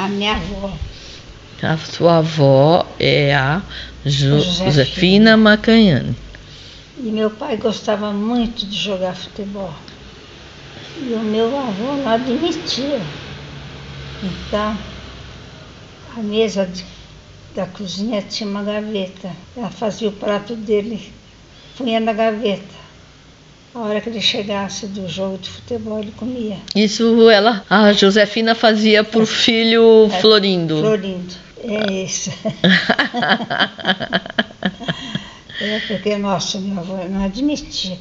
A minha avó. A sua avó é a Jo- Josefina. Josefina Macanhane. E meu pai gostava muito de jogar futebol. E o meu avô não admitia. Então, a mesa de- da cozinha tinha uma gaveta. Ela fazia o prato dele, punha na gaveta. A hora que ele chegasse do jogo de futebol, ele comia. Isso ela, a Josefina fazia pro filho Florindo. Florindo. É isso. É porque, nossa, meu avô não admitia.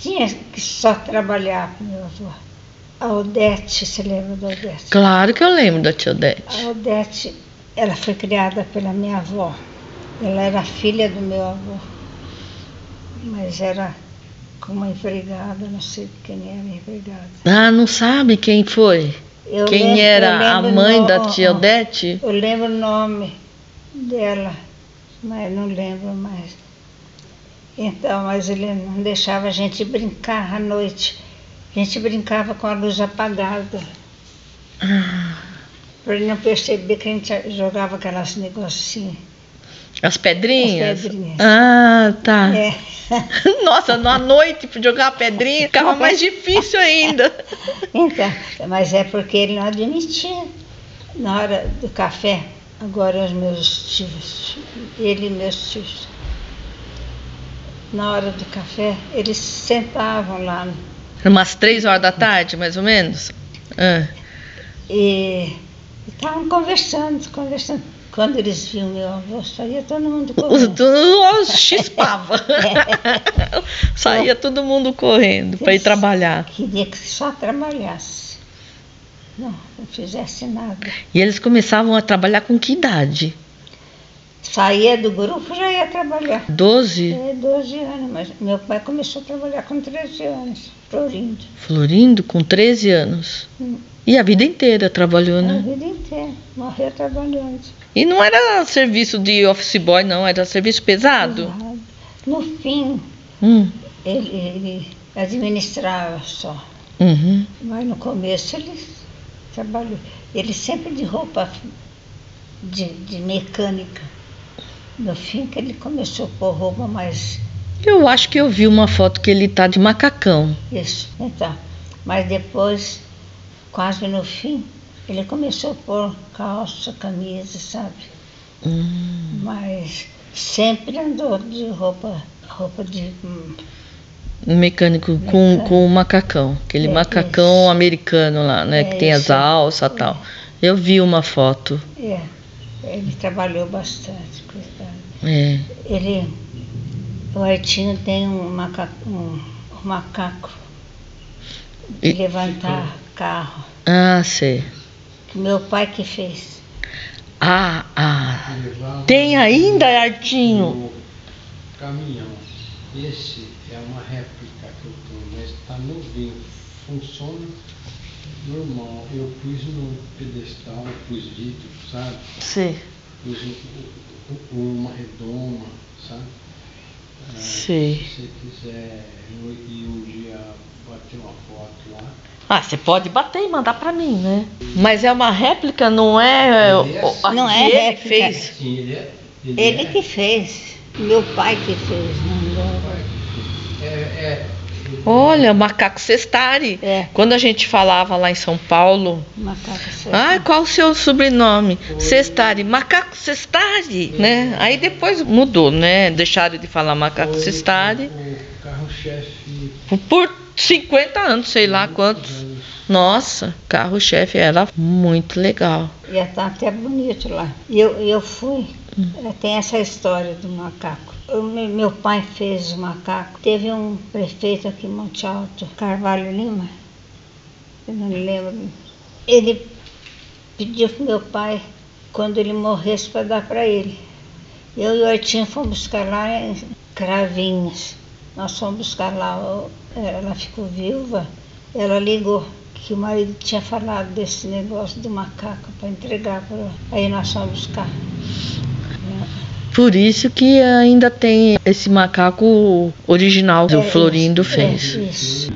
Tinha que só trabalhar com meu avô. A Odete, você lembra da Odete? Claro que eu lembro da tia Odete. A Odete, ela foi criada pela minha avó. Ela era filha do meu avô. Mas era com uma empregada, não sei quem era a empregada. Ah, não sabe quem foi? Eu quem lembro- era a mãe no- da tia Odete? Eu lembro o nome dela, mas não lembro mais. Então, mas ele não deixava a gente brincar à noite. A gente brincava com a luz apagada. Para ele não perceber que a gente jogava aquelas negocinhos. As pedrinhas? As pedrinhas. Ah, tá. É. Nossa, à noite pra jogar pedrinha ficava mais difícil ainda. Então, mas é porque ele não admitia. Na hora do café, agora os meus tios, ele e meus tios, na hora do café, eles sentavam lá Umas três horas da tarde, mais ou menos. Ah. e estavam conversando, conversando. Quando eles viam meu avô, saía todo mundo correndo. os chispava. Saía todo mundo correndo para ir trabalhar. Queria que só trabalhasse. Não, não fizesse nada. E eles começavam a trabalhar com que idade? Saía do grupo, já ia trabalhar. Doze? É, 12 anos, mas meu pai começou a trabalhar com 13 anos, Florindo. Florindo com 13 anos. Hum. E a vida inteira trabalhou, A né? vida inteira, morreu trabalhando. E não era serviço de office boy, não, era serviço pesado. Pesado. No fim, Hum. ele, ele administrava só, Uhum. mas no começo ele trabalhou. Ele sempre de roupa de, de mecânica. No fim que ele começou a pôr roupa mais Eu acho que eu vi uma foto que ele tá de macacão. isso. Então, mas depois, quase no fim, ele começou a pôr calça, camisa, sabe? Hum. Mas sempre andou de roupa, roupa de. Um mecânico com, Mecânico. com macacão. Aquele É, macacão isso. americano lá, né? É, que tem as alças e tal. Eu vi uma foto. É, ele trabalhou bastante, coitado. É. Ele, o Artinho tem um macaco, um, um macaco de E- levantar carro, Ah, sei. que meu pai que fez. Ah, ah. Tem ainda, Artinho? caminhão. Esse é uma réplica que eu tenho, mas está novinho. Funciona normal. Eu pus no pedestal, pus vidro, sabe? Sei. Pus um- um- uma redoma, sabe? Ah, Sei. Se você quiser eu ir um dia bater uma foto lá. Ah, você pode bater e mandar pra mim, né? Mas é uma réplica, não é. Ele é assim. a Não que é ele réplica. fez. Sim, ele é. Ele, Ele é, que fez, meu pai que fez, meu É, é, Olha, macaco cestari. É. Quando a gente falava lá em São Paulo, macaco certo. ah, qual o seu sobrenome? Cestari, macaco cestari, né? Aí depois mudou, né? Deixaram de falar macaco foi cestari O carro-chefe. por 50 anos, sei lá quantos. Nossa, carro-chefe era muito legal. Ia estar até bonito lá. E eu, eu fui, eh, tem essa história do macaco. Me- meu pai fez o macaco. Teve um prefeito aqui em Monte Alto, Carvalho Lima, eu não me lembro. Ele pediu para meu pai, quando ele morresse, para dar para ele. Eu e o Artinho fomos buscar lá em Cravinhos. Nós fomos buscar lá, o- ela ficou viúva, ela ligou que o marido tinha falado desse negócio do macaco para entregar para ela. Aí nós fomos buscar. Por isso que ainda tem esse macaco original que o É, Florindo isso, fez. É, isso.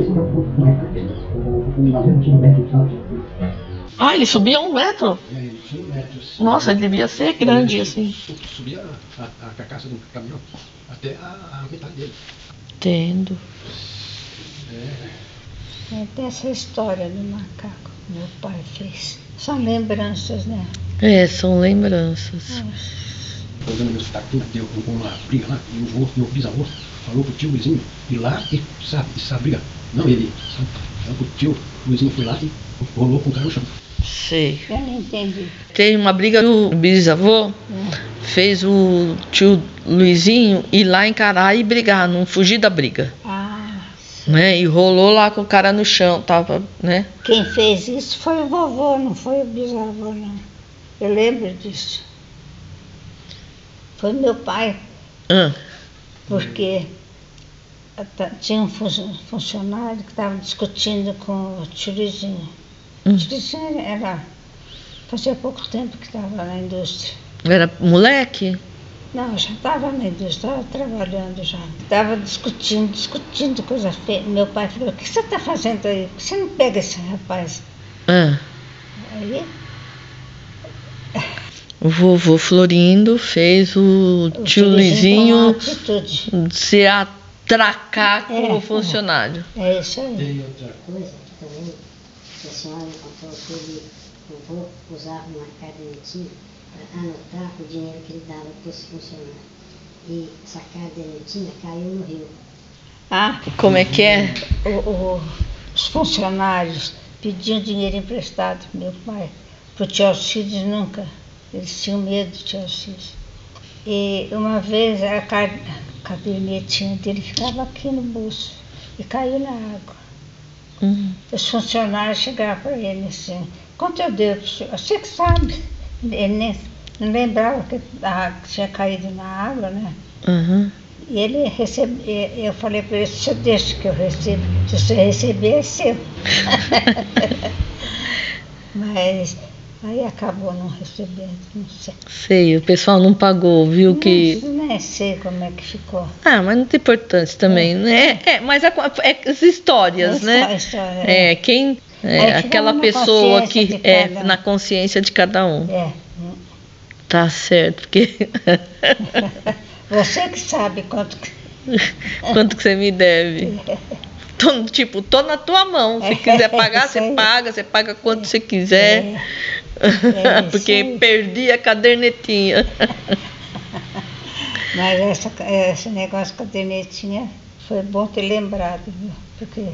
Ah, ele subia um metro? É, ele tinha metro. Nossa, ele devia ser grande assim. Subia a, a, a carcaça do caminhão até a, a metade dele. Entendo. É, É dessa história do macaco que meu pai fez. São lembranças, né? É, são lembranças. Jogando meus taquinhos, deu uma briga lá, e o meu bisavô, falou pro tio Luizinho ir lá e sabe, essa briga. Não ele, sabe? Falou pro tio Luizinho foi lá e rolou com o cara no chão. Sei. Eu não entendi. Tem uma briga do bisavô, fez o tio Luizinho ir lá encarar e brigar, não fugir da briga. Ah, Né? E rolou lá com o cara no chão, tava, né? quem fez isso foi o vovô, não foi o bisavô, não. Eu lembro disso. Foi meu pai, Ah, porque tinha um fun- funcionário que estava discutindo com o Tirizinho. O Hum. Tirizinho era. Fazia pouco tempo que estava na indústria. Era moleque? Não, já estava na indústria, estava trabalhando já. Estava discutindo, discutindo coisa feia. Meu pai falou, o que você está fazendo aí? Por que Você não pega esse rapaz? Ah, Aí o vovô Florindo fez o o tio Luizinho se atracar com É, o é. funcionário. É isso aí. Tem outra coisa que também a senhora contou que ele, o vô usava uma cadernetinha para anotar o dinheiro que ele dava para esse funcionário. E essa cadernetinha caiu no rio. Ah, Como é que é? o- o- os funcionários pediam dinheiro emprestado meu pai. Para o tio Alcides nunca. Eles tinham medo do tio Alcides. E uma vez a ca- cadernetinha dele ficava aqui no bolso e caiu na água. Hum, Os funcionários chegaram para ele assim, quanto eu devo? Você que sabe. Ele nem, não lembrava que a tinha caído na água, né? aham. E ele recebe, eu falei para ele, você deixa que eu recebo, se você receber é seu. Mas aí acabou não recebendo, não sei. Sei, o pessoal não pagou, viu que. Não, nem sei como é que ficou. Ah, mas não tem importância também, né? É, mas a- é as histórias, A né? história, É, quem. É, aquela pessoa que de é um. na consciência de cada um. É. Tá certo, porque Você que sabe quanto que. quanto que você me deve? Tô, tipo, tô na tua mão. Se quiser pagar, você paga, você paga quanto você quiser. É, É porque perdi a cadernetinha. mas essa, esse negócio a cadernetinha foi bom ter lembrado, viu? Porque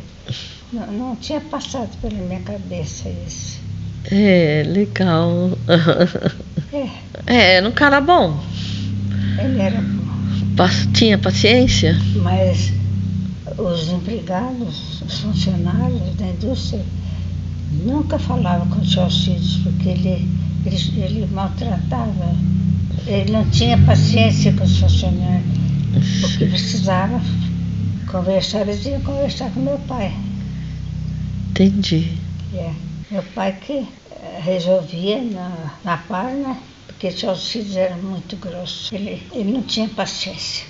não, não tinha passado pela minha cabeça isso. É, legal. É, É, era um cara bom. ele era bom. Tinha paciência? Mas os empregados, os funcionários da indústria, nunca falavam com o tio Alcides, porque ele, ele, ele maltratava, ele não tinha paciência com os funcionários, porque precisava conversar, eles iam conversar com meu pai. Entendi. É, meu pai que eh, resolvia na, na par, né? Porque o tio Alcides era muito grosso, ele, ele não tinha paciência.